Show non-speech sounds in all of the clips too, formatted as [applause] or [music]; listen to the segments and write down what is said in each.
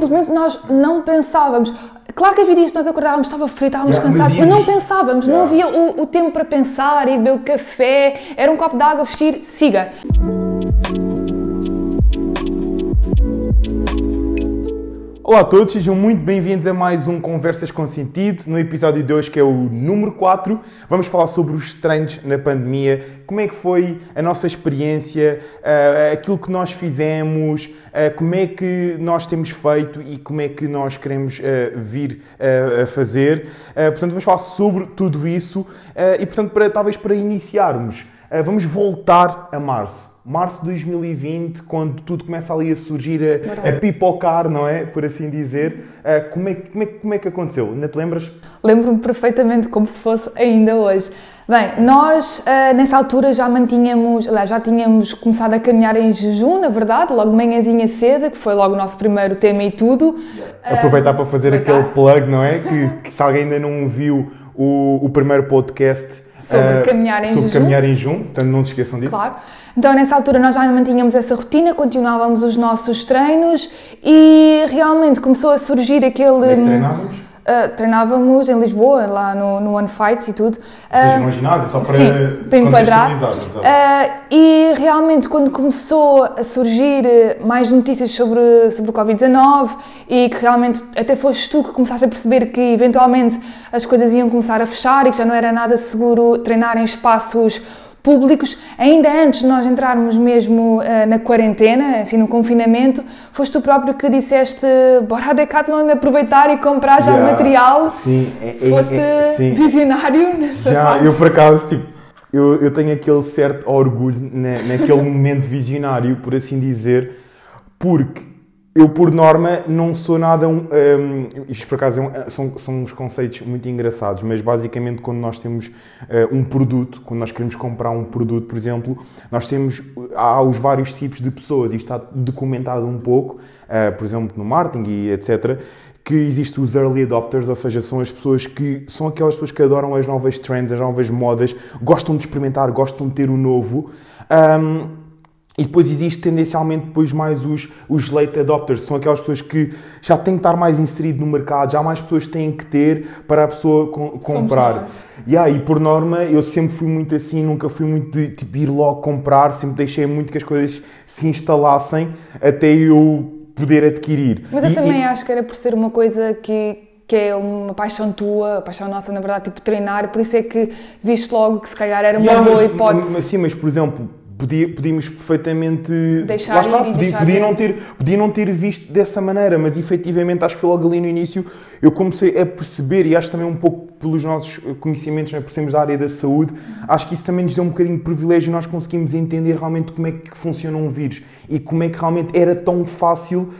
Simplesmente nós não pensávamos. Claro que havia dias que nós acordávamos, estava frio, estávamos Yeah, mas cansados, mas, íamos- não pensávamos, não Yeah. havia o, o tempo para pensar e beber o café, era um copo de água, vestir, siga. Olá a todos, sejam muito bem-vindos a mais um Conversas com Sentido. No episódio de hoje, que é o número 4, vamos falar sobre os treinos na pandemia, como é que foi a nossa experiência, ah, aquilo que nós fizemos, ah, como é que nós temos feito e como é que nós queremos ah, vir a fazer. Portanto, vamos falar sobre tudo isso e, portanto, para, talvez para iniciarmos, vamos voltar a março. Março de 2020, quando tudo começa ali a surgir, a, a pipocar, não é? Por assim dizer. Ah, como, é, que- como, é, como é que aconteceu? Ainda te lembras? Lembro-me perfeitamente como se fosse ainda hoje. Bem, nós ah, nessa altura já mantínhamos, aliás, já tínhamos começado a caminhar em jejum, na verdade, logo de manhãzinha cedo, que foi logo o nosso primeiro tema e tudo. Aproveitar para fazer aproveitar. aquele plug, não é? Que, que se alguém ainda não viu o, o primeiro podcast Sobre caminhar em sobre jejum. caminhar em jejum, portanto não se esqueçam disso. Claro. Então, nessa altura, nós já mantínhamos essa rotina, continuávamos os nossos treinos e realmente começou a surgir aquele. Onde é que treinávamos? Ah, treinávamos em Lisboa, lá no, no One Fights e tudo. Ou seja, Ah, no ginásio, só para, Sim, para enquadrar. Ah, e realmente, quando começou a surgir mais notícias sobre, sobre o Covid-19 e que realmente até foste tu que começaste a perceber que eventualmente as coisas iam começar a fechar e que já não era nada seguro treinar em espaços públicos, ainda antes de nós entrarmos mesmo ah, na quarentena, assim no confinamento, foste tu próprio que disseste bora a Decathlon aproveitar e comprar já o Yeah. material. Sim, é, é- Foste é- sim. visionário [laughs] nessa Já, fase. eu por acaso, tipo, eu, eu tenho aquele certo orgulho na, naquele momento visionário, por assim dizer, porque eu, por norma, não sou nada um. um, isto por acaso é um- são, são uns conceitos muito engraçados, mas basicamente quando nós temos eh, um produto, quando nós queremos comprar um produto, por exemplo, nós temos. Há os vários tipos de pessoas, isto está documentado um pouco, eh, por exemplo, no marketing e etc que existem os early adopters, ou seja, são as pessoas que são aquelas pessoas que adoram as novas trends, as novas modas, gostam de experimentar, gostam de ter o novo. Um, e depois existe tendencialmente depois mais os, os late adopters, são aquelas pessoas que já têm que estar mais inserido no mercado, já mais pessoas têm que ter para a pessoa com- comprar. Yeah, e por norma eu sempre fui muito assim, nunca fui muito de tipo, ir logo comprar, sempre deixei muito que as coisas se instalassem até eu poder adquirir. Mas eu E- também e- acho que era por ser uma coisa que, que é uma paixão tua, paixão nossa, na verdade, tipo treinar, por isso é que viste logo que se calhar era uma Yeah, boa mas- hipótese. Mas, sim, mas por exemplo, podia, podíamos perfeitamente. Deixar lá está, ir e podia, podia ir. não ter, podia não ter visto dessa maneira, mas efetivamente acho que foi logo ali no início eu comecei a perceber, e acho também um pouco pelos nossos conhecimentos, né, por sermos da área da saúde, acho que isso também nos deu um bocadinho de privilégio nós conseguimos entender realmente como é que funciona um vírus e como é que realmente era tão fácil.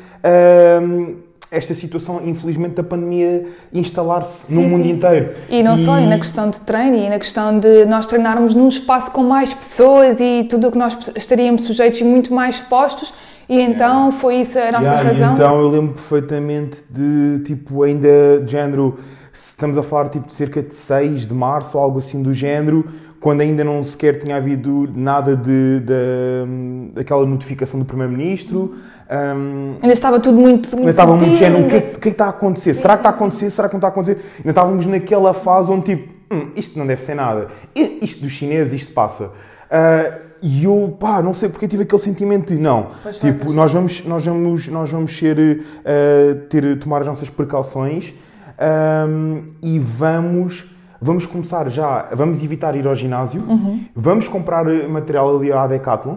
hum, esta situação, infelizmente, da pandemia instalar-se no Sim, mundo inteiro. E não só, e na questão de treino, e na questão de nós treinarmos num espaço com mais pessoas e tudo o que nós estaríamos sujeitos e muito mais expostos, e então foi isso a nossa Yeah, e razão. então eu lembro perfeitamente de, tipo, ainda de género, estamos a falar tipo de cerca de 6 de março ou algo assim do género, quando ainda não sequer tinha havido nada de, de- daquela notificação do Primeiro-Ministro. Hum, Ainda estava tudo muito, muito ainda estava muito género, o que, é que- é que está a acontecer? Será que está a acontecer? Será que não está a acontecer? Ainda estávamos naquela fase onde tipo, "Hum, isto não deve ser nada. Isto dos chineses, isto passa. Ah, e eu, pá, não sei porque tive aquele sentimento de não. Pois tipo, nós vamos, nós vamos, nós vamos ser, eh, ter, tomar as nossas precauções ahm, e vamos, vamos começar já, vamos evitar ir ao ginásio, Uhum. vamos comprar material ali à Decathlon.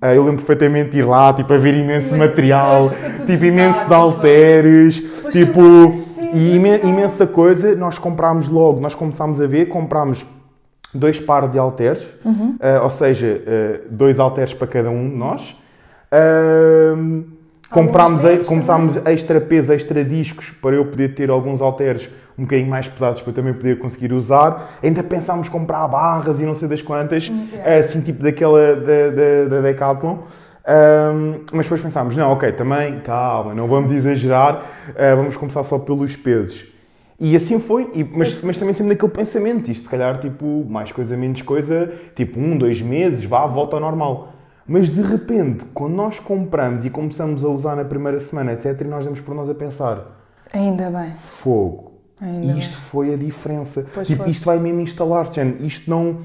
Ah, eu lembro perfeitamente de ir lá, tipo, a ver imenso material, fica tudo tipo, imensos halteres, Depois tipo, e imen- imensa coisa. Nós comprámos logo, nós começámos a ver, comprámos dois pares de halteres, Uhum. ah, ou seja, ah, dois halteres para cada um de nós. Comprámos, começámos extra peso, extra discos para eu poder ter alguns halteres um bocadinho mais pesados para eu também poder conseguir usar. Ainda pensámos comprar barras e não sei das quantas, assim tipo daquela da, da, da Decathlon. Ahm, mas depois pensámos, não, ok, também, calma, não vamos exagerar, ah, vamos começar só pelos pesos. E assim foi, e- mas, mas também sempre naquele pensamento, isto se calhar tipo, mais coisa, menos coisa, tipo um, dois meses, vá, volta ao normal. Mas de repente, quando nós compramos e começamos a usar na primeira semana, etc., e nós damos por nós a pensar: Ainda bem. fogo, Ainda isto foi a diferença. Pois tipo, foi. isto vai mesmo instalar-se, isto não.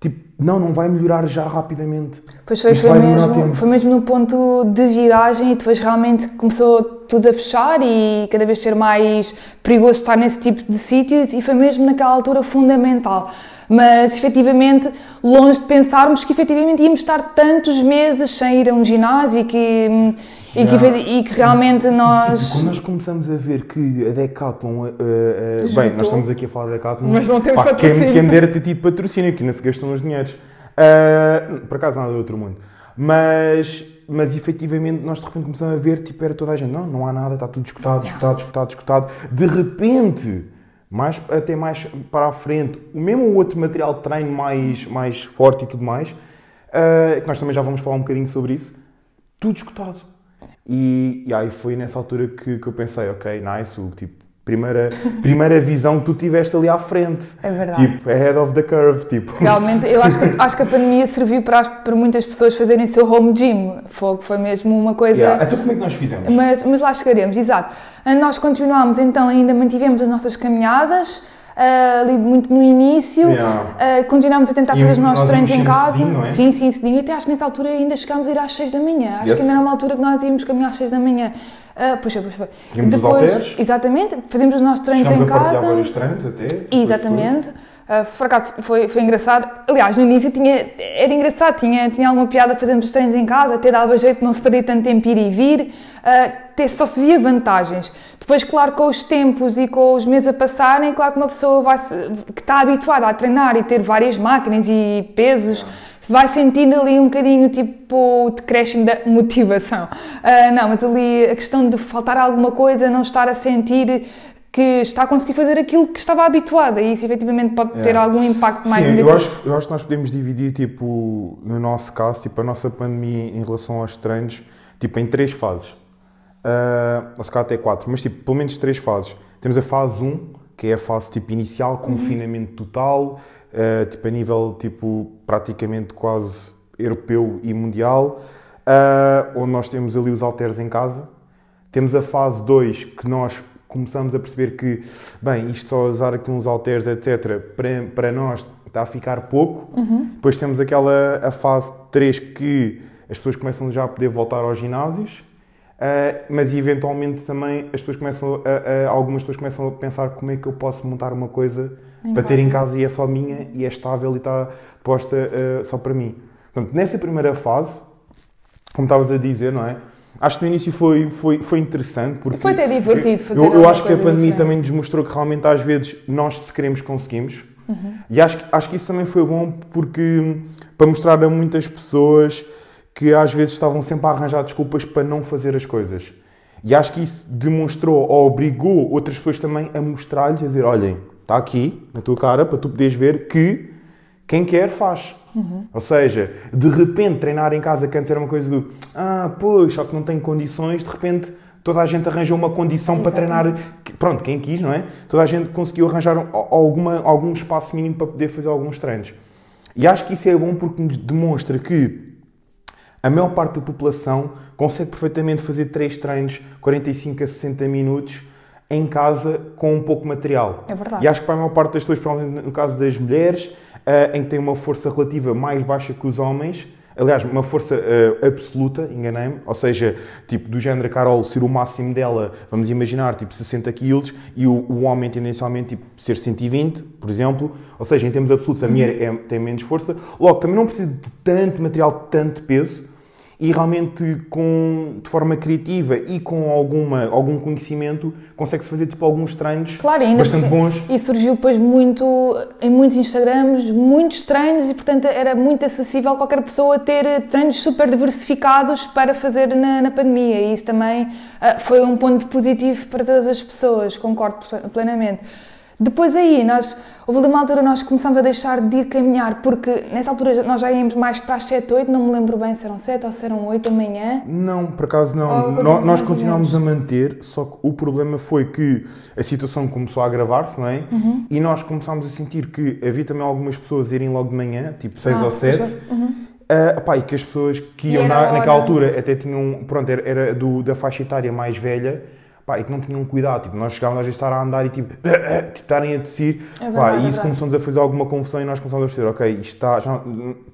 Tipo, não, não vai melhorar já rapidamente. Pois foi, Isto foi mesmo, foi mesmo no ponto de viragem e depois realmente começou tudo a fechar e cada vez ser mais perigoso estar nesse tipo de sítios e foi mesmo naquela altura fundamental. Mas efetivamente, longe de pensarmos que efetivamente íamos estar tantos meses sem ir a um ginásio e que, e que, e que realmente Tipo, nós. quando nós começamos a ver que a Decathlon. uh, uh, bem, nós estamos aqui a falar da Decathlon. Mas não temos pá, quem, patrocínio. quem me dera ter tido patrocínio, que ainda se gastam os dinheiros. Uh, por acaso nada do outro mundo. Mas, mas efetivamente nós de repente começamos a ver, tipo, era toda a gente, não, não há nada, está tudo escutado, escutado, escutado, escutado. De repente, mais, até mais para a frente, o mesmo outro material de treino mais, mais forte e tudo mais, uh, que nós também já vamos falar um bocadinho sobre isso, tudo escutado. E, e aí foi nessa altura que, que eu pensei, ok, nice, Hugo, tipo, primeira, primeira visão que tu tiveste ali à frente. É verdade. Tipo, ahead of the curve, tipo. Realmente, eu acho que, [laughs] acho que a pandemia serviu para, para muitas pessoas fazerem seu home gym. Foi, foi mesmo uma coisa. Yeah. Então como é que nós fizemos? Mas, mas lá chegaremos, exato. Ah, Nós continuámos, então, ainda mantivemos as nossas caminhadas, ah, ali muito no início. Yeah. Ah, continuámos a tentar E fazer os nossos treinos em casa. cedinho, não é? Sim, sim, cedinho. Até acho que nessa altura ainda chegámos a ir às 6 da manhã. Acho Yes. que ainda era uma altura que nós íamos caminhar às 6 da manhã. Ah, puxa, pois foi. Halteres. Exatamente, fazemos os nossos treinos Chegámos em a partilhar casa. vários treinos até. depois Exatamente. Uh, por acaso foi, foi engraçado. Aliás, no início tinha, era engraçado, tinha, tinha alguma piada fazermos os treinos em casa, até dava jeito de não se perder tanto tempo ir e vir, uh, só se via vantagens. Depois, claro, com os tempos e com os meses a passarem, claro que uma pessoa vai se- que está habituada a treinar e ter várias máquinas e pesos, se vai sentindo ali um bocadinho tipo de crescimento da motivação. Uh, não, mas ali a questão de faltar alguma coisa, não estar a sentir que está a conseguir fazer aquilo que estava habituada e isso efetivamente pode ter Yeah. algum impacto mais Sim, eu negativo. acho, eu acho que nós podemos dividir, tipo, no nosso caso, tipo, a nossa pandemia em relação aos treinos, tipo, em três fases. Uh, ou se calhar até quatro, mas tipo, pelo menos três fases. Temos a fase 1, que é a fase tipo inicial, confinamento total, uh, tipo a nível tipo praticamente quase europeu e mundial, uh, onde nós temos ali os halteres em casa. Temos a fase 2, que nós começamos a perceber que, bem, isto só usar aqui uns halteres, etc., para, para nós está a ficar pouco. Depois temos aquela a fase 3 que as pessoas começam já a poder voltar aos ginásios. Uh, mas eventualmente também as pessoas começam a, a- algumas pessoas começam a pensar como é que eu posso montar uma coisa para ter em casa e é só minha e é estável e está posta uh, só para mim. Portanto, nessa primeira fase, como estavas a dizer, não é? Acho que no início foi, foi, foi interessante porque Foi até divertido fazer eu, eu acho que a pandemia diferente. também nos mostrou que realmente às vezes nós se queremos conseguimos Uhum. e acho, que- acho que isso também foi bom porque para mostrar a muitas pessoas que às vezes estavam sempre a arranjar desculpas para não fazer as coisas. E acho que isso demonstrou ou obrigou outras pessoas também a mostrar-lhes, a dizer: olhem, está aqui na tua cara para tu poderes ver que quem quer faz. Ou seja, de repente treinar em casa que antes era uma coisa do ah, pois, só que não tenho condições, de repente toda a gente arranjou uma condição para treinar. Pronto, quem quis, não é? Toda a gente conseguiu arranjar um- alguma, algum espaço mínimo para poder fazer alguns treinos. E acho que isso é bom porque nos demonstra que a maior parte da população consegue perfeitamente fazer três treinos, 45 a 60 minutos, em casa com um pouco de material. É verdade. E acho que para a maior parte das pessoas, provavelmente no caso das mulheres, em que têm uma força relativa mais baixa que os homens, aliás, uma força eh, absoluta, enganei-me, ou seja, tipo do género a Carol ser o máximo dela, vamos imaginar, tipo 60 quilos, e o, o homem tendencialmente tipo, ser 120, por exemplo, ou seja, em termos absolutos a mulher é- tem menos força, logo também não precisa de tanto material, de tanto peso, e realmente com, de forma criativa e com alguma, algum conhecimento consegue-se fazer tipo alguns treinos Claro, ainda bastante bons. E surgiu depois muito, em muitos Instagrams, muitos treinos e, portanto, era muito acessível qualquer pessoa ter eh, treinos super diversificados para fazer na, na pandemia. E isso também ah, foi um ponto positivo para todas as pessoas, concordo plenamente. Depois aí, nós, houve ali uma altura nós começámos a deixar de ir caminhar, porque nessa altura nós já íamos mais para as 7, 8, não me lembro bem se eram 7 ou se eram 8 da manhã. Não, por acaso não. Ou nós a continuámos a manter, só que o problema foi que a situação começou a agravar-se, não é? E nós começámos a sentir que havia também algumas pessoas a irem logo de manhã, tipo 6 Ah, ou pois 7, Uh, pá, e que as pessoas que iam na, naquela altura até tinham, pronto, era, era do, da faixa etária mais velha, pá, e que não tinham cuidado. Tipo, nós chegávamos às vezes a estar a andar e tipo, [coughs] tipo estarem a tossir, É pá, verdade, e é isso começou-nos a fazer alguma confusão e nós começámos a perceber, ok, isto está, já,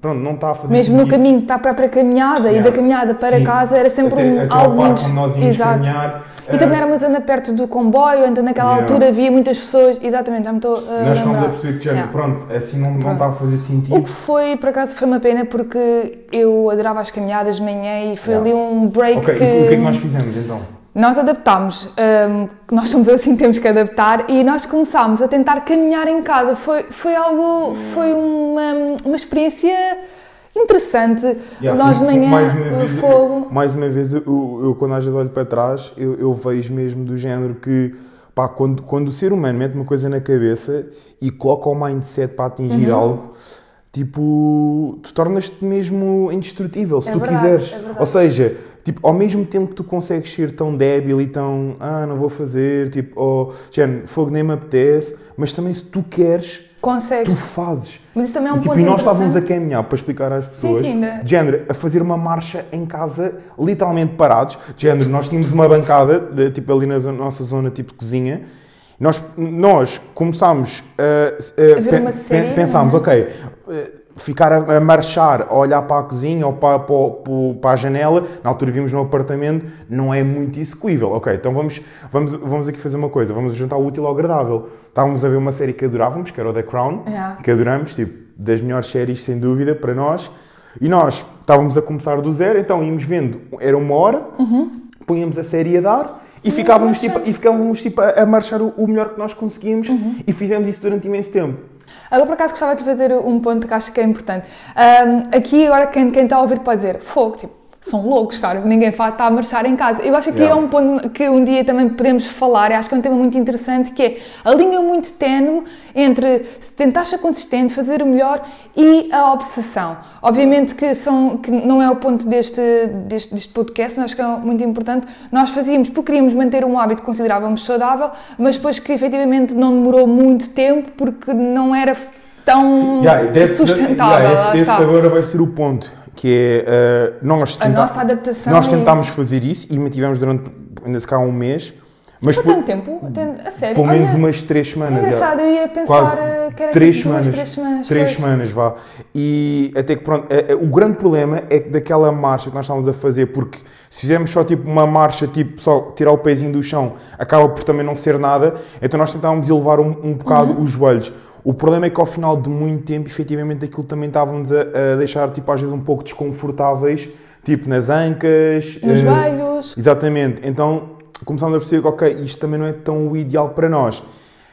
pronto, não está a fazer Mesmo no sentido. caminho para a própria caminhada e Yeah. da caminhada para Sim. casa era sempre Até- um, algo muito. nós íamos Exato. caminhar, E também era uma zona perto do comboio, então naquela Yeah. altura havia muitas pessoas. Exatamente, já me estou a nós chegámos a perceber que, Yeah. pronto, assim não, não está a fazer O sentido. que foi, por acaso, foi uma pena porque eu adorava as caminhadas de manhã e foi Yeah. ali um break Ok, que, e o que é que nós fizemos então? Nós adaptámos. hum, nós somos assim, temos que adaptar e nós começámos a tentar caminhar em casa. Foi, foi algo, foi uma, uma experiência interessante. Yeah, nós de manhã, mais uma vez- fogo. Mais uma vez, eu, eu quando às vezes olho para trás, eu, eu vejo mesmo do género que, pá, quando, quando o ser humano mete uma coisa na cabeça e coloca o mindset para atingir Uhum. algo, tipo, tu tornas-te mesmo indestrutível, se É tu verdade, quiseres. é. Ou seja, tipo, ao mesmo tempo que tu consegues ser tão débil e tão, ah, não vou fazer, tipo, ou, género, fogo nem me apetece, mas também se tu queres, tu Consegues. fazes. Mas isso também é um E, tipo, ponto e nós estávamos a caminhar para explicar às pessoas, sim, né? de género, a fazer uma marcha em casa, literalmente parados. De género, nós tínhamos uma bancada, de, tipo ali na nossa zona, tipo cozinha. Nós, nós começámos a, A ver uma série, pensámos, não é? ok, ficar a, a marchar, a olhar para a cozinha ou para, para, para- a janela, na altura vimos no apartamento, não é muito execuível. Ok, então vamos, vamos, vamos aqui fazer uma coisa, vamos juntar o útil ao agradável. Estávamos a ver uma série que adorávamos, que era o The Crown, Yeah. que adoramos, tipo, das melhores séries sem dúvida para nós. E nós estávamos a começar do zero, então íamos vendo, era uma hora, punhamos a série a dar e ficávamos, tipo, e ficávamos tipo, a, a marchar o, o melhor que nós conseguimos e fizemos isso durante imenso tempo. Agora, por acaso, gostava de fazer um ponto que acho que é importante. Ahm, aqui, agora, quem, quem está a ouvir pode dizer, fogo, tipo, são loucos, sabe? ninguém está a marchar em casa. Eu acho que aqui Yeah. é um ponto que um dia também podemos falar, e acho que é um tema muito interessante, que é a linha muito tenue entre tentar ser consistente, fazer o melhor e a obsessão. Obviamente que, são, que não é o ponto deste, deste, deste podcast, mas acho que é muito importante. Nós fazíamos porque queríamos manter um hábito considerávamos saudável, mas depois que efetivamente não demorou muito tempo porque não era tão Yeah, sustentável. yeah, esse, esse agora vai ser o ponto, que é uh, nós, A nossa adaptação nós é tentámos isso. fazer isso e mantivemos durante ainda se cá um mês, mas por, tanto tempo? A sério? pelo menos Olha, umas três é semanas. yeah. engraçado, eu ia pensar Quase eh, que era três tipo semanas, três semanas. três pois. semanas, vá. E até que pronto, é- é- o grande problema é que daquela marcha que nós estávamos a fazer, porque se fizermos só tipo uma marcha, tipo só tirar o pezinho do chão, acaba por também não ser nada, então nós tentávamos elevar um, um bocado Uhum. os joelhos. O problema é que ao final de muito tempo, efetivamente, aquilo também estávamos a, a deixar, tipo, às vezes um pouco desconfortáveis, tipo nas ancas. Nos eh, joelhos. Exatamente. Então começámos a perceber que, ok, isto também não é tão o ideal para nós.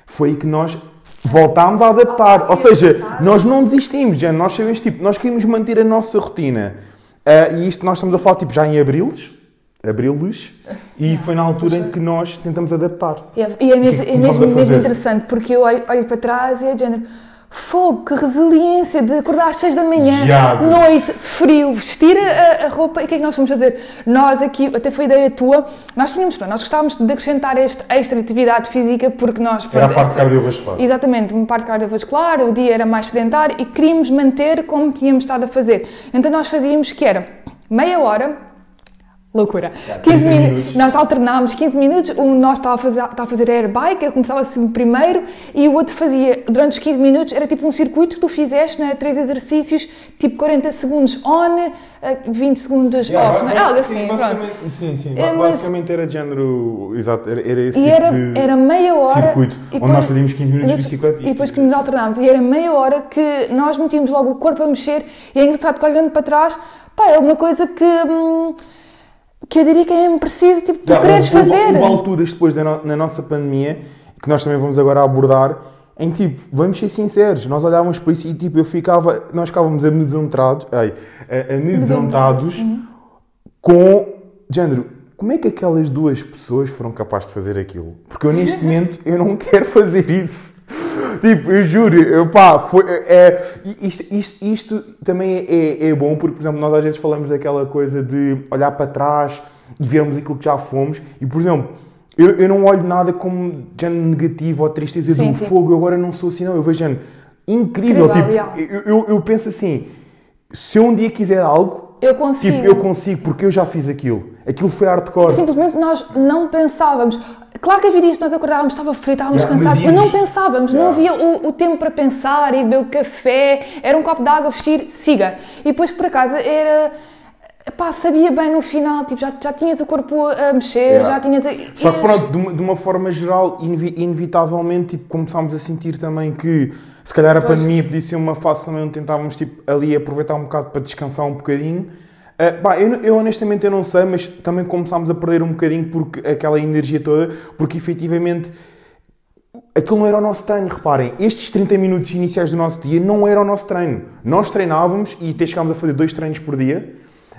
Foi aí que nós voltámos a adaptar. Ou seja, nós não desistimos, já nós sabemos, tipo, nós queríamos manter a nossa rotina. Ah, e isto nós estamos a falar, tipo, já em abrilos, abrilos, e foi na altura em que nós tentamos adaptar. E é, e é mesmo, é mesmo, interessante, porque eu olho, olho para trás e é de género. Fogo, que resiliência de acordar às 6 da manhã, noite, frio, vestir a, a roupa e o que é que nós vamos fazer? Nós aqui, até foi ideia tua, nós tínhamos, pronto, nós gostávamos de acrescentar esta extra atividade física porque nós. Era a parte esse- cardiovascular. Exatamente, uma parte cardiovascular, o dia era mais sedentário e queríamos manter como tínhamos estado a fazer. Então nós fazíamos que era meia hora, loucura, 15 30 minutos, minutos. nós alternámos 15 minutos, um de nós estava a fazer, estava a fazer air bike, eu começava assim primeiro e o outro fazia, durante os 15 minutos, era tipo um circuito que tu fizeste, não é? Três exercícios, tipo 40 segundos on, eh, 20 segundos off, não é? Algo assim, pronto. basicamente, sim, sim. É, mas- basicamente era de género. Exato, era, era esse E tipo era, de era meia hora. circuito, e onde nós fazíamos 15 minutos de bicicleta E depois que nos alternámos. E era meia hora que nós metíamos logo o corpo a mexer. E é engraçado que olhando para trás, pá, é uma coisa que. hum, que eu diria que é preciso, tipo, tu Já, queres houve- fazer. Houve alturas depois da no- na nossa pandemia, que nós também vamos agora abordar, em tipo, vamos ser sinceros, nós olhávamos para isso e tipo, eu ficava, nós ficávamos amedrontados, ai, amedrontados com, de género, como é que aquelas duas pessoas foram capazes de fazer aquilo? Porque eu neste [laughs] momento, eu não quero fazer isso. Tipo, eu juro, eu, pá, foi, é, isto, isto, isto também é, é bom porque, por exemplo, nós às vezes falamos daquela coisa de olhar para trás e vermos aquilo que já fomos e, por exemplo, eu, eu não olho nada como género negativo ou tristeza Sim, do sim. fogo, eu agora não sou assim, não, eu vejo género incrível, Incrível, tipo, yeah. eu, eu, eu penso assim, se eu um dia quiser algo, Eu consigo. tipo, eu consigo, porque eu já fiz aquilo. Aquilo foi hardcore. Simplesmente nós não pensávamos. Claro que havia dias nós acordávamos, estava frio, estávamos Yeah, cansados, mas, não pensávamos, não Yeah. havia o, o tempo para pensar e beber o café, era um copo de água, vestir, siga. E depois, por acaso, era. Pá, sabia bem no final, tipo, já, já tinhas o corpo a mexer, Yeah. já tinhas. a- Só que pronto, de uma, de uma forma geral, inevi- inevitavelmente, tipo, começámos a sentir também que se calhar a Pois. pandemia podia ser uma fase também onde tentávamos tipo, ali aproveitar um bocado para descansar um bocadinho. Pá, eu, eu honestamente eu não sei, mas também começámos a perder um bocadinho porque aquela energia toda, porque efetivamente aquilo não era o nosso treino, reparem, estes 30 minutos iniciais do nosso dia não era o nosso treino. Nós treinávamos e até chegámos a fazer dois treinos por dia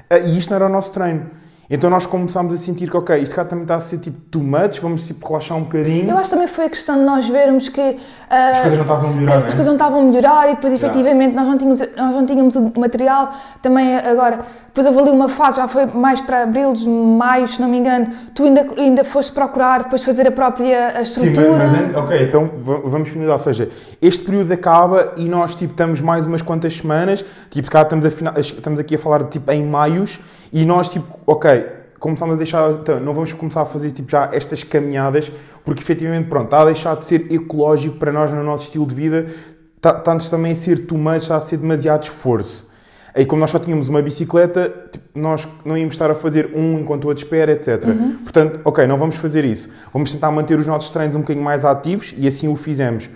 ah, e isto não era o nosso treino. Então nós começámos a sentir que, ok, isto cá também está a ser tipo too much, vamos tipo relaxar um bocadinho. Eu acho que também foi a questão de nós vermos que. ah, As coisas não estavam a melhorar, as é? coisas não estavam a melhorar e depois, efetivamente, nós não, tínhamos, nós não tínhamos o material. Também agora, depois houve ali uma fase, já foi mais para abril, maio, se não me engano, tu ainda, ainda foste procurar, depois fazer a própria a Sim, estrutura. mas, mas, ok, então va- vamos finalizar. Ou seja, este período acaba e nós tipo, estamos mais umas quantas semanas, tipo, cá estamos, a estamos aqui a falar tipo, em maios e nós, tipo, ok, começamos a deixar, então, não vamos começar a fazer tipo, já estas caminhadas, porque efetivamente, pronto, está a deixar de ser ecológico para nós no nosso estilo de vida, está, está-nos também a ser too much, está a ser demasiado esforço. Aí, como nós só tínhamos uma bicicleta, tipo, nós não íamos estar a fazer um enquanto o outro espera, etc. Portanto, ok, não vamos fazer isso. Vamos tentar manter os nossos treinos um bocadinho mais ativos e assim o fizemos.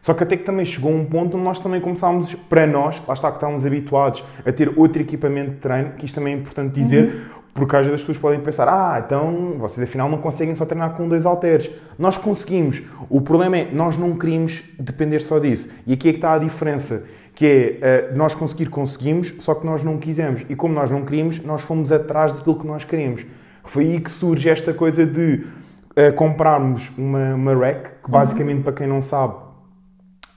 Só que até que também chegou um ponto onde nós também começámos, para nós, lá está que estávamos habituados a ter outro equipamento de treino, que isto também é importante dizer, porque às vezes as pessoas podem pensar, ah, então vocês afinal não conseguem só treinar com dois halteres. Nós conseguimos. O problema é, nós não queríamos depender só disso. E aqui é que está a diferença, que é, eh, nós conseguir conseguimos, só que nós não quisemos. E como nós não queríamos, nós fomos atrás daquilo que nós queríamos. Foi aí que surge esta coisa de eh, comprarmos uma, uma rack, que basicamente, para quem não sabe,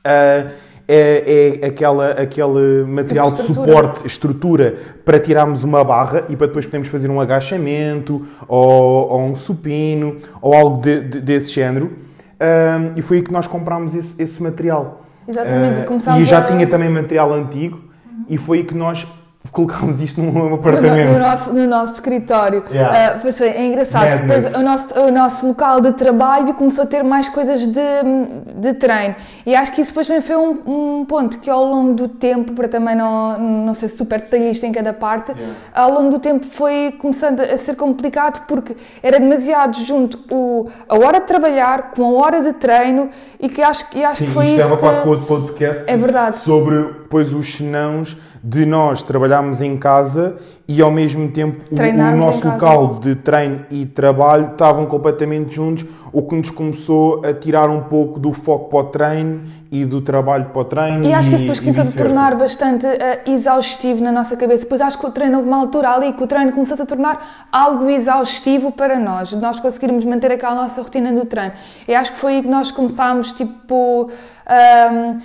ah, é, é aquela, aquele material de estrutura. suporte, estrutura, para tirarmos uma barra e para depois podermos fazer um agachamento ou, ou um supino ou algo de- de- desse género. Ah, e foi aí que nós comprámos esse, esse material. Exatamente, e Ah, e já a- tinha também material antigo e foi aí que nós colocámos isto num No, no apartamento. nosso, no nosso escritório. Yeah. Ah, pois foi, é engraçado. Madness. Depois o nosso, o nosso local de trabalho começou a ter mais coisas de, de treino. E acho que isso depois também foi um, um ponto que ao longo do tempo, para também não, não ser super detalhista em cada parte, ao longo do tempo foi começando a ser complicado porque era demasiado junto o, a hora de trabalhar com a hora de treino e que acho, e acho Sim, que foi isto isso dava que... quase para outro podcast É verdade. sobre pois, os senãos de nós trabalharmos em casa e ao mesmo tempo o- o, nosso casa. local de treino e trabalho estavam completamente juntos, o que nos começou a tirar um pouco do foco para o treino e do trabalho para o treino. E acho que isso depois começou a tornar bastante eh, exaustivo na nossa cabeça. Depois acho que o treino houve uma altura ali que o treino começou a tornar algo exaustivo para nós, de nós conseguirmos manter aquela nossa rotina do treino. E acho que foi aí que nós começámos, tipo. ahm,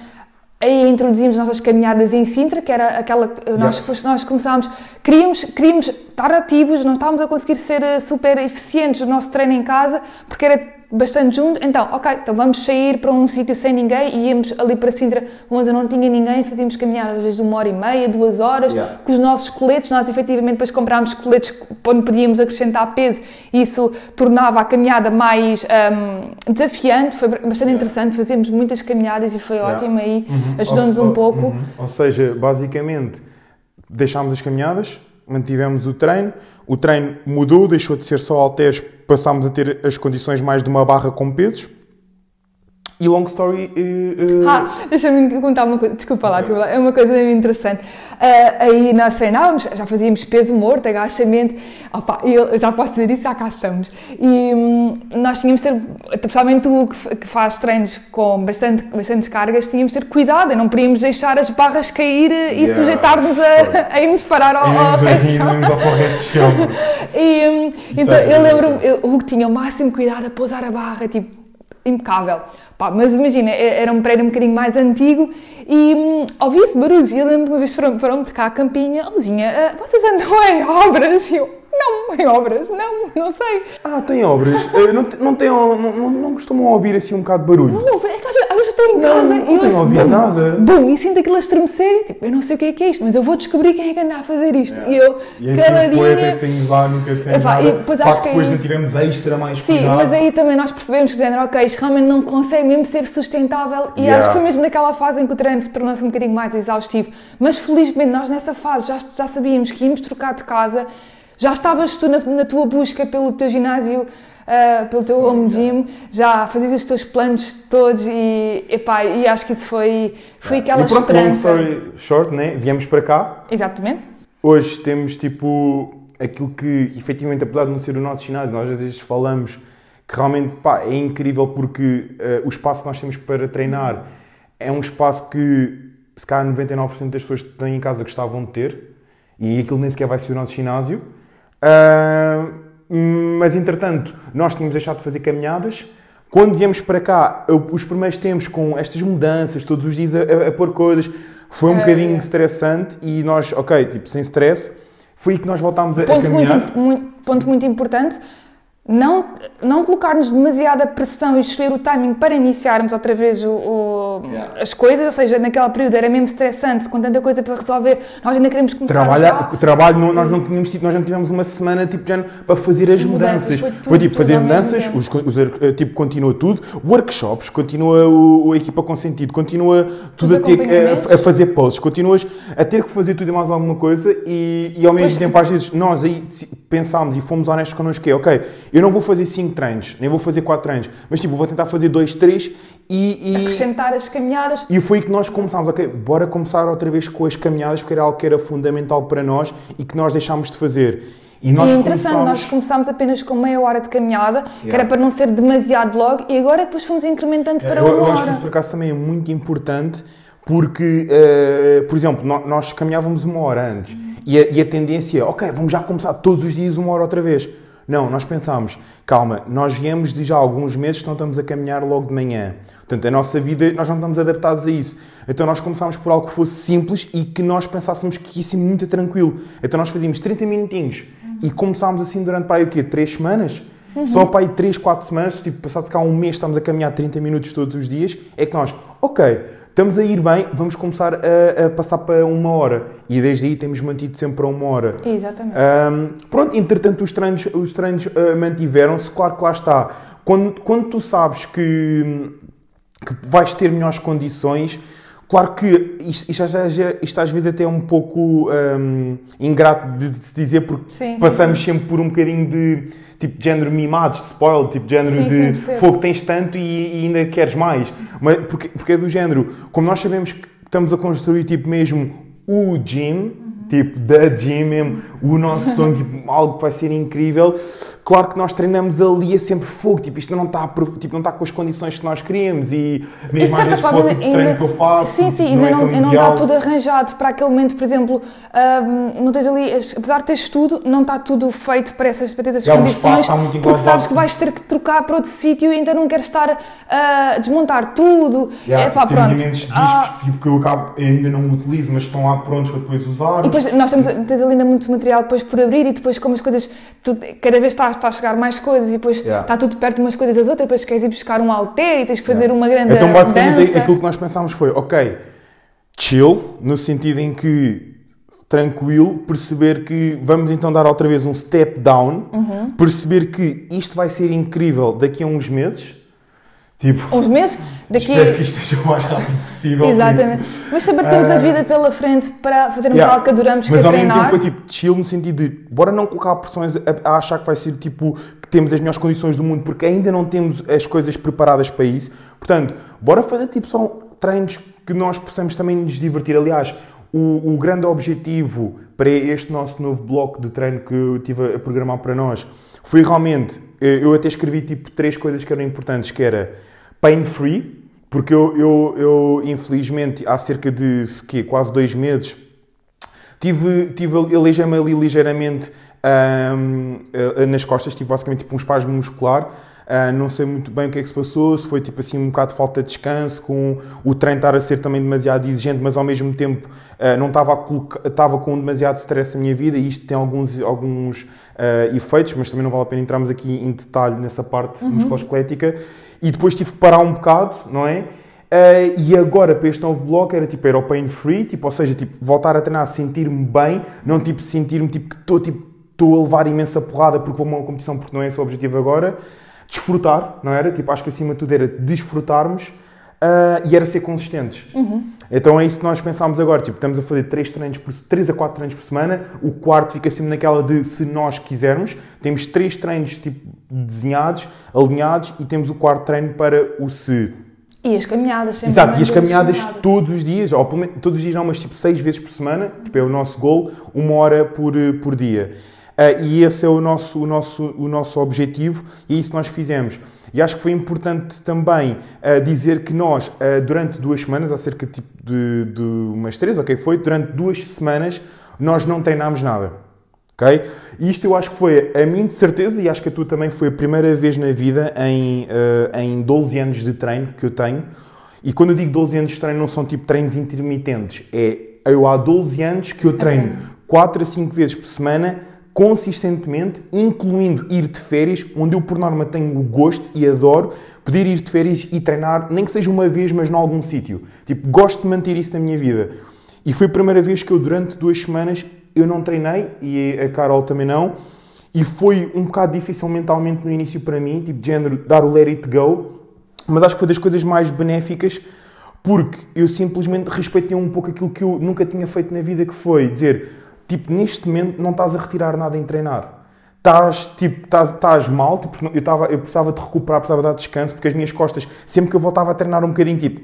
Aí introduzimos nossas caminhadas em Sintra, que era aquela que nós, depois nós começámos, queríamos, queríamos estar ativos, não estávamos a conseguir ser eh, super eficientes no nosso treino em casa, porque era bastante junto, então, ok, então vamos sair para um sítio sem ninguém e íamos ali para Sintra, onde não tinha ninguém, fazíamos caminhadas às vezes de uma hora e meia, duas horas, Yeah. com os nossos coletes, nós efetivamente depois comprámos coletes onde podíamos acrescentar peso e isso tornava a caminhada mais ahm, desafiante, foi bastante interessante, fazíamos muitas caminhadas e foi Yeah. ótimo aí, Uhum. ajudou-nos Ou- um pouco. uhum. Ou seja, basicamente, deixámos as caminhadas, mantivemos o treino, o treino mudou, deixou de ser só halteres, passámos a ter as condições mais de uma barra com pesos. E long story. eh, eh, Ah, deixa-me contar uma coisa, desculpa lá, desculpa lá, é uma coisa mesmo interessante. Ah, aí nós treinávamos, já fazíamos peso morto, agachamento, opa, eu já posso dizer isso, já cá estamos. E hum, nós tínhamos de ter, principalmente tu que faz treinos com bastante, bastantes cargas, tínhamos de ter cuidado, não podíamos deixar as barras cair e Yeah. sujeitar-nos a, a irmos parar ao, ao resto. o de chão. [laughs] E, hum, então eu lembro-me, eu- o Hugo tinha o máximo cuidado a pousar a barra, tipo, impecável. Pá, mas imagina, e- era um prédio um bocadinho mais antigo e hum, ouvia-se barulhos. E eu lembro-me uma vez foram, foram tocar a campinha, Luzinha, ah, vocês andam em obras? E eu, Não, em obras, não, não sei. Ah, tem obras. [laughs] Eh, não, não, tem, não, não, não costumam ouvir assim um bocado de barulho. Não, é que às vezes- estou em Não, casa não e ouvido bum, nada. Bum, e sinto aquilo a estremecer e tipo, eu não sei o que é que é isto, mas eu vou descobrir quem é que anda a fazer isto. E eu, E assim foi, até saímos lá, nunca dissemos Epá, nada. e depois Pá, acho que depois aí- não tivemos extra mais Sim, cuidado. mas aí também nós percebemos que, de género, ok, isto realmente não consegue mesmo ser sustentável e Yeah. acho que foi mesmo naquela fase em que o treino tornou-se um bocadinho mais exaustivo. Mas felizmente nós nessa fase já, já sabíamos que íamos trocar de casa, já estavas tu na, na tua busca pelo teu ginásio, ah, pelo teu home gym, já fazias os teus planos todos e, epá, e acho que isso foi, foi aquela e pronto, long esperança. story short, né? Viemos para cá. Exatamente. Hoje temos tipo aquilo que efetivamente, apesar de não ser o nosso ginásio, nós às vezes falamos que realmente pá, é incrível porque eh, o espaço que nós temos para treinar é um espaço que se calhar 99% das pessoas que têm em casa gostavam de ter e aquilo nem sequer vai ser o nosso ginásio. Ah, mas entretanto, nós tínhamos deixado de fazer caminhadas. Quando viemos para cá, eu- os primeiros tempos com estas mudanças, todos os dias a, a- a pôr coisas, foi um É, bocadinho é. estressante e nós, ok, tipo, sem stress, foi aí que nós voltámos a, a ponto muito, caminhar. im- muito- ponto muito importante, não, não colocar-nos demasiada pressão e escolher o timing para iniciarmos outra vez o, o- Yeah. as coisas, ou seja, naquela período era mesmo estressante, com tanta coisa para resolver, nós ainda queremos começar Trabalha, já. trabalho, não- nós, não tínhamos, tido- nós não tivemos uma semana tipo, já, para fazer as Mudanças, mudanças. foi Foi, tudo, tipo tudo fazer mudanças, os, os, eh, tipo, continua tudo, workshops, continua o, a equipa com sentido, continua tudo a, ter, acompanhamentos. a, a fazer posts, continuas a ter que fazer tudo e mais alguma coisa e, e ao mesmo Pois. tempo às vezes nós aí pensámos e fomos honestos connosco que é, ok, eu não vou fazer 5 treinos, nem vou fazer 4 treinos, mas tipo, vou tentar fazer 2, 3 e, e, acrescentar as caminhadas. e foi que nós começámos, ok, bora começar outra vez com as caminhadas, porque era algo que era fundamental para nós e que nós deixámos de fazer. E nós e é interessante, começámos- nós começámos apenas com meia hora de caminhada, que Yeah. era para não ser demasiado logo, e agora depois fomos incrementando para eu, uma eu acho que hora. isso por acaso também é muito importante, porque, eh, por exemplo, nó- nós caminhávamos uma hora antes e a, e a tendência é, ok, vamos já começar todos os dias uma hora outra vez. Não, nós pensámos, calma, nós viemos de já alguns meses que não estamos a caminhar logo de manhã. Portanto, a nossa vida, nós não estamos adaptados a isso. Então nós começámos por algo que fosse simples e que nós pensássemos que ia ser muito tranquilo. Então nós fazíamos 30 minutinhos e começámos assim durante para aí o quê? 3 semanas? Só para aí 3, 4 semanas, tipo, passado cá um mês, estamos a caminhar 30 minutos todos os dias, é que nós, ok, estamos a ir bem, vamos começar a, a passar para uma hora. E desde aí temos mantido sempre para uma hora. Exatamente. Ahm, pronto, entretanto os treinos, os treinos ah, mantiveram-se, claro que lá está. Quando, quando tu sabes que, que vais ter melhores condições, claro que isto, isto, às- isto às vezes até é um pouco ahm, ingrato de se dizer, porque Sim. passamos sempre por um bocadinho de tipo de género mimados, de spoil, tipo de género Sim, sim, de percebo. fogo tens tanto e, e ainda queres mais. Mas porque, porque é do género, como nós sabemos que estamos a construir tipo mesmo o gym, tipo da gym mesmo, o nosso sonho, [laughs] tipo, algo que vai ser incrível. Claro que nós treinamos ali é sempre fogo, tipo, isto não está, tipo, não está com as condições que nós queríamos e mesmo às vezes forma, com o tipo de ainda- treino que eu faço, Sim, sim, não ainda é não, ainda não está tudo arranjado para aquele momento, por exemplo, não tens ali, apesar de teres tudo, não está tudo feito para essas, para essas Já, o condições, espaço está muito porque sabes que vais ter que trocar para outro sítio e então não queres estar a desmontar tudo. Yeah, é pá, temos pronto. imensos discos Ah, tipo, que eu acabo, ainda não utilizo, mas estão lá prontos para depois usar. e depois nós temos, tens ali ainda muito material depois por abrir e depois como as coisas, tu, cada vez está, está a chegar mais coisas e depois Yeah. está tudo perto de umas coisas das outras, depois queres ir buscar um halter e tens que fazer uma grande Então, basicamente, dança. aquilo que nós pensámos foi, ok, chill, no sentido em que, tranquilo, perceber que vamos então dar outra vez um step down, Uhum. perceber que isto vai ser incrível daqui a uns meses, tipo, Uns meses, daqui... espero que isto seja o mais rápido possível. Exatamente. Mas saber que temos a vida pela frente para fazermos Yeah. algo que adoramos, que Mas é ao mesmo treinar. tempo foi tipo chill no sentido de bora não colocar pressões a, a achar que vai ser tipo que temos as melhores condições do mundo porque ainda não temos as coisas preparadas para isso. Portanto, bora fazer tipo só treinos que nós possamos também nos divertir. Aliás, o, o grande objetivo para este nosso novo bloco de treino que eu estive a programar para nós foi realmente, eh, eu até escrevi tipo três coisas que eram importantes, que era pain free, porque eu, eu, eu infelizmente há cerca de quê, quase dois meses tive, tive eu aleijei-me ali ligeiramente Um, nas costas tive basicamente tipo um espasmo muscular Uh, não sei muito bem o que é que se passou, se foi tipo assim um bocado de falta de descanso, com o treino estar a ser também demasiado exigente, mas ao mesmo tempo uh, não estava, a estava com demasiado stress na minha vida e isto tem alguns, alguns uh, efeitos, mas também não vale a pena entrarmos aqui em detalhe nessa parte uhum. musculoesquelética. E depois tive que parar um bocado, não é? Uh, e agora para este novo bloco era tipo era pain free, tipo, ou seja, tipo, voltar a treinar, sentir-me bem, não tipo sentir-me tipo que estou tipo, a levar imensa porrada porque vou a uma competição porque não é esse o objetivo agora desfrutar, não era? Tipo, acho que acima de tudo era desfrutarmos uh, e era ser consistentes. Uhum. Então é isso que nós pensámos agora. Tipo, estamos a fazer 3 treinos por, 3 a 4 treinos por semana. O quarto fica sempre naquela de se nós quisermos. Temos 3 treinos tipo, desenhados, alinhados e temos o quarto treino para o se. E as caminhadas, sempre. Exato, e as caminhadas, caminhadas todos os dias, ou todos os dias não, mas tipo 6 vezes por semana, tipo, é o nosso gol, uma hora por, por dia. Uh, e esse é o nosso, o, nosso, o nosso objetivo e é isso que nós fizemos. E acho que foi importante também uh, dizer que nós, uh, durante duas semanas, há cerca tipo, de, de umas três, ok, foi, durante duas semanas, nós não treinámos nada. Ok? E isto eu acho que foi a mim de certeza, e acho que a tu também foi a primeira vez na vida em, uh, em 12 anos de treino que eu tenho. E quando eu digo 12 anos de treino, não são tipo treinos intermitentes. É eu há 12 anos que eu treino 4 a 5 vezes por semana consistentemente, incluindo ir de férias, onde eu por norma tenho o gosto e adoro poder ir de férias e treinar, nem que seja uma vez, mas em algum sítio. Tipo, gosto de manter isso na minha vida. E foi a primeira vez que eu, durante duas semanas, eu não treinei, e a Carol também não, e foi um bocado difícil mentalmente no início para mim, tipo, de género, dar o let it go, mas acho que foi das coisas mais benéficas, porque eu simplesmente respeitei um pouco aquilo que eu nunca tinha feito na vida, que foi dizer tipo, neste momento não estás a retirar nada em treinar. Estás, tipo, estás, estás mal, tipo, eu, estava, eu precisava de recuperar, precisava de dar descanso, porque as minhas costas, sempre que eu voltava a treinar um bocadinho, tipo,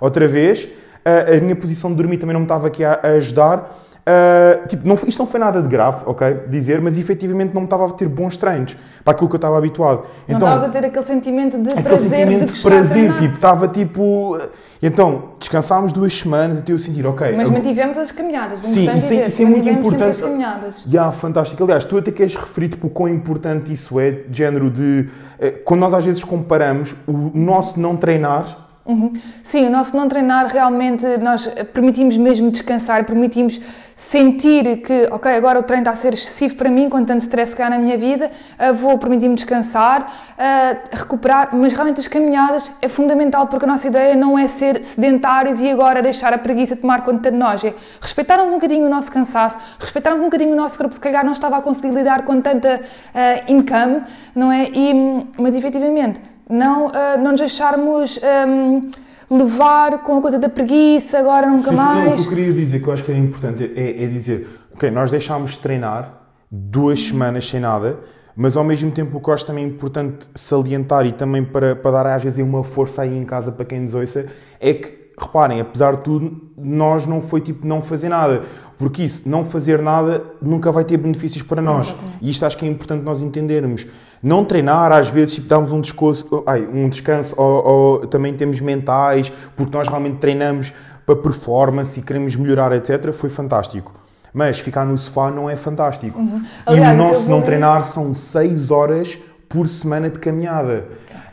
outra vez, a, a minha posição de dormir também não me estava aqui a, a ajudar. Uh, tipo, não, isto não foi nada de grave, ok? Dizer, mas efetivamente não me estava a ter bons treinos para aquilo que eu estava habituado. Não então, estavas a ter aquele sentimento de aquele prazer, sentimento de, de prazer, tipo, estava tipo então, descansámos duas semanas até eu sentir, ok. Mas mantivemos as caminhadas. Sim, isso, é, isso é muito importante. As caminhadas. Yeah, fantástico. Aliás, tu até queres referir tipo, o quão importante isso é, de género de. Eh, quando nós às vezes comparamos o nosso não treinar Uhum. Sim, o nosso não treinar realmente nós permitimos mesmo descansar, permitimos sentir que, ok, agora o treino está a ser excessivo para mim, com tanto stress cá na minha vida, uh, vou permitir-me descansar, uh, recuperar, mas realmente as caminhadas é fundamental porque a nossa ideia não é ser sedentários e agora deixar a preguiça tomar conta de nós, é respeitarmos um bocadinho o nosso cansaço, respeitarmos um bocadinho o nosso corpo, se calhar não estava a conseguir lidar com tanta uh, income, não é? E, mas efetivamente não, uh, não nos deixarmos um, levar com a coisa da preguiça, agora nunca sim, mais. Não, o que eu queria dizer, que eu acho que era importante, é, é dizer, ok, nós deixámos de treinar duas semanas sem nada, mas ao mesmo tempo o que eu acho também importante salientar e também para, para dar às vezes uma força aí em casa para quem nos ouça, é que reparem, apesar de tudo, nós não foi tipo não fazer nada, porque isso, não fazer nada, nunca vai ter benefícios para nós. Exatamente. E isto acho que é importante nós entendermos. Não treinar, às vezes, tipo, damos um descanso, ai, um descanso ou, ou também temos mentais, porque nós realmente treinamos para performance e queremos melhorar, etc. Foi fantástico. Mas ficar no sofá não é fantástico. Uhum. Aliás, e o nosso não treinar são 6 horas por semana de caminhada.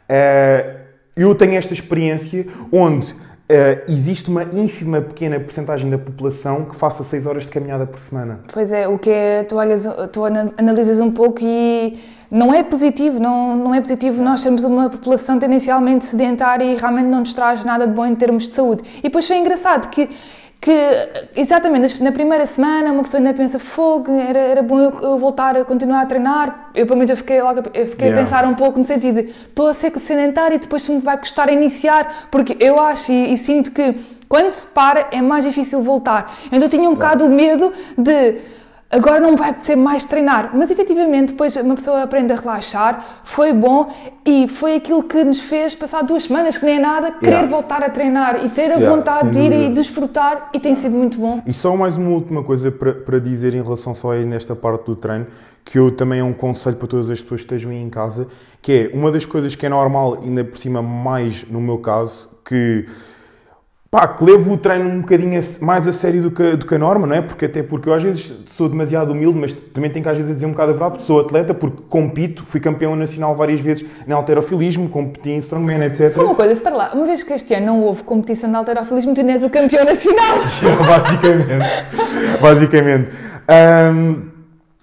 Uh, eu tenho esta experiência onde Uh, existe uma ínfima pequena porcentagem da população que faça 6 horas de caminhada por semana. Pois é, o que é, tu, olhas, tu analisas um pouco e não é positivo, não, não é positivo nós sermos uma população tendencialmente sedentária e realmente não nos traz nada de bom em termos de saúde. E depois foi engraçado que que exatamente na primeira semana uma pessoa ainda pensa fogo era, era bom eu, voltar a continuar a treinar. Eu pelo menos eu fiquei logo eu fiquei yeah. a pensar um pouco no sentido de estou a ser sedentário e depois me vai custar a iniciar. Porque eu acho e, e, sinto que quando se para é mais difícil voltar. Então eu tinha um bocado o medo de agora não vai ser mais treinar. Mas efetivamente, depois uma pessoa aprende a relaxar, foi bom e foi aquilo que nos fez passar duas semanas, que nem é nada, querer yeah. voltar a treinar e ter a yeah, vontade de ir e desfrutar e tem sido muito bom. E só mais uma última coisa para, para dizer em relação só aí nesta parte do treino, que eu também é um conselho para todas as pessoas que estejam aí em casa, que é uma das coisas que é normal, ainda por cima mais no meu caso, que pá, que levo o treino um bocadinho mais a sério do que, do que a norma, não é? Porque até porque eu às vezes sou demasiado humilde, mas também tenho que às vezes dizer um bocado a verdade, porque sou atleta, porque compito, fui campeão nacional várias vezes em alterofilismo, competi em strongman, etc. Só uma coisa, espera lá, uma vez que este ano não houve competição de alterofilismo, tu ainda és o campeão nacional. [laughs] basicamente, basicamente. Um,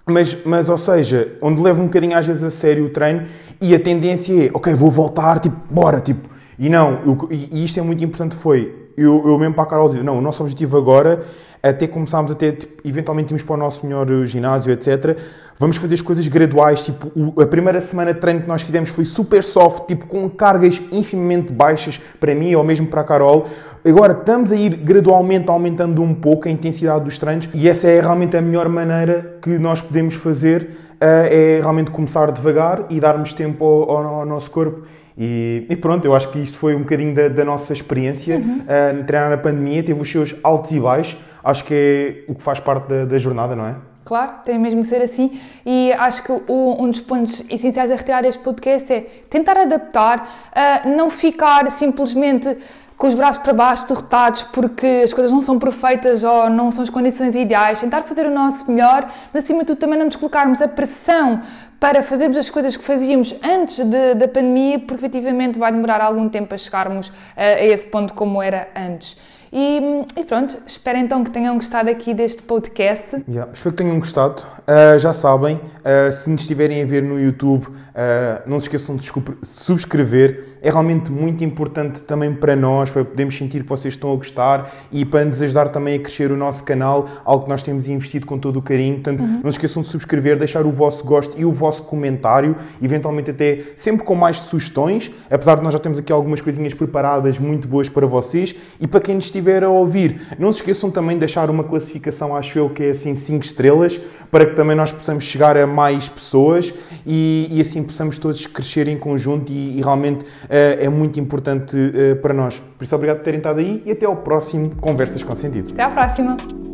mas, mas, ou seja, onde levo um bocadinho às vezes a sério o treino e a tendência é, ok, vou voltar, tipo, bora, tipo. E não, eu, e isto é muito importante, foi, eu, eu mesmo para a Carol dizer, não, o nosso objetivo agora, até começarmos até, tipo, eventualmente irmos para o nosso melhor ginásio, etc., vamos fazer as coisas graduais, tipo, o, a primeira semana de treino que nós fizemos foi super soft, tipo, com cargas infimamente baixas para mim ou mesmo para a Carol. Agora estamos a ir gradualmente aumentando um pouco a intensidade dos treinos e essa é realmente a melhor maneira que nós podemos fazer, uh, é realmente começar devagar e darmos tempo ao, ao, ao nosso corpo e, e, pronto, eu acho que isto foi um bocadinho da, da nossa experiência uhum. uh, treinar na pandemia, teve os seus altos e baixos, acho que é o que faz parte da, da jornada, não é? Claro, tem mesmo que ser assim e acho que o, um dos pontos essenciais a retirar este podcast é tentar adaptar, uh, não ficar simplesmente com os braços para baixo, derrotados porque as coisas não são perfeitas ou não são as condições ideais, tentar fazer o nosso melhor, mas acima de tudo também não nos colocarmos a pressão para fazermos as coisas que fazíamos antes de, da pandemia, porque efetivamente vai demorar algum tempo a chegarmos a, a esse ponto como era antes. E, e, pronto, espero então que tenham gostado aqui deste podcast. Yeah, espero que tenham gostado. Uh, já sabem, uh, se nos estiverem a ver no YouTube, uh, não se esqueçam de subscrever é realmente muito importante também para nós, para podermos sentir que vocês estão a gostar e para nos ajudar também a crescer o nosso canal, algo que nós temos investido com todo o carinho. Portanto, uhum. não se esqueçam de subscrever, deixar o vosso gosto e o vosso comentário, eventualmente até sempre com mais sugestões, apesar de nós já temos aqui algumas coisinhas preparadas muito boas para vocês. E para quem estiver a ouvir, não se esqueçam também de deixar uma classificação, acho eu, que é assim 5 estrelas, para que também nós possamos chegar a mais pessoas e, e assim possamos todos crescer em conjunto e, e realmente é muito importante uh, para nós. Por isso, obrigado por terem estado aí e até ao próximo Conversas com Sentido. Até à próxima!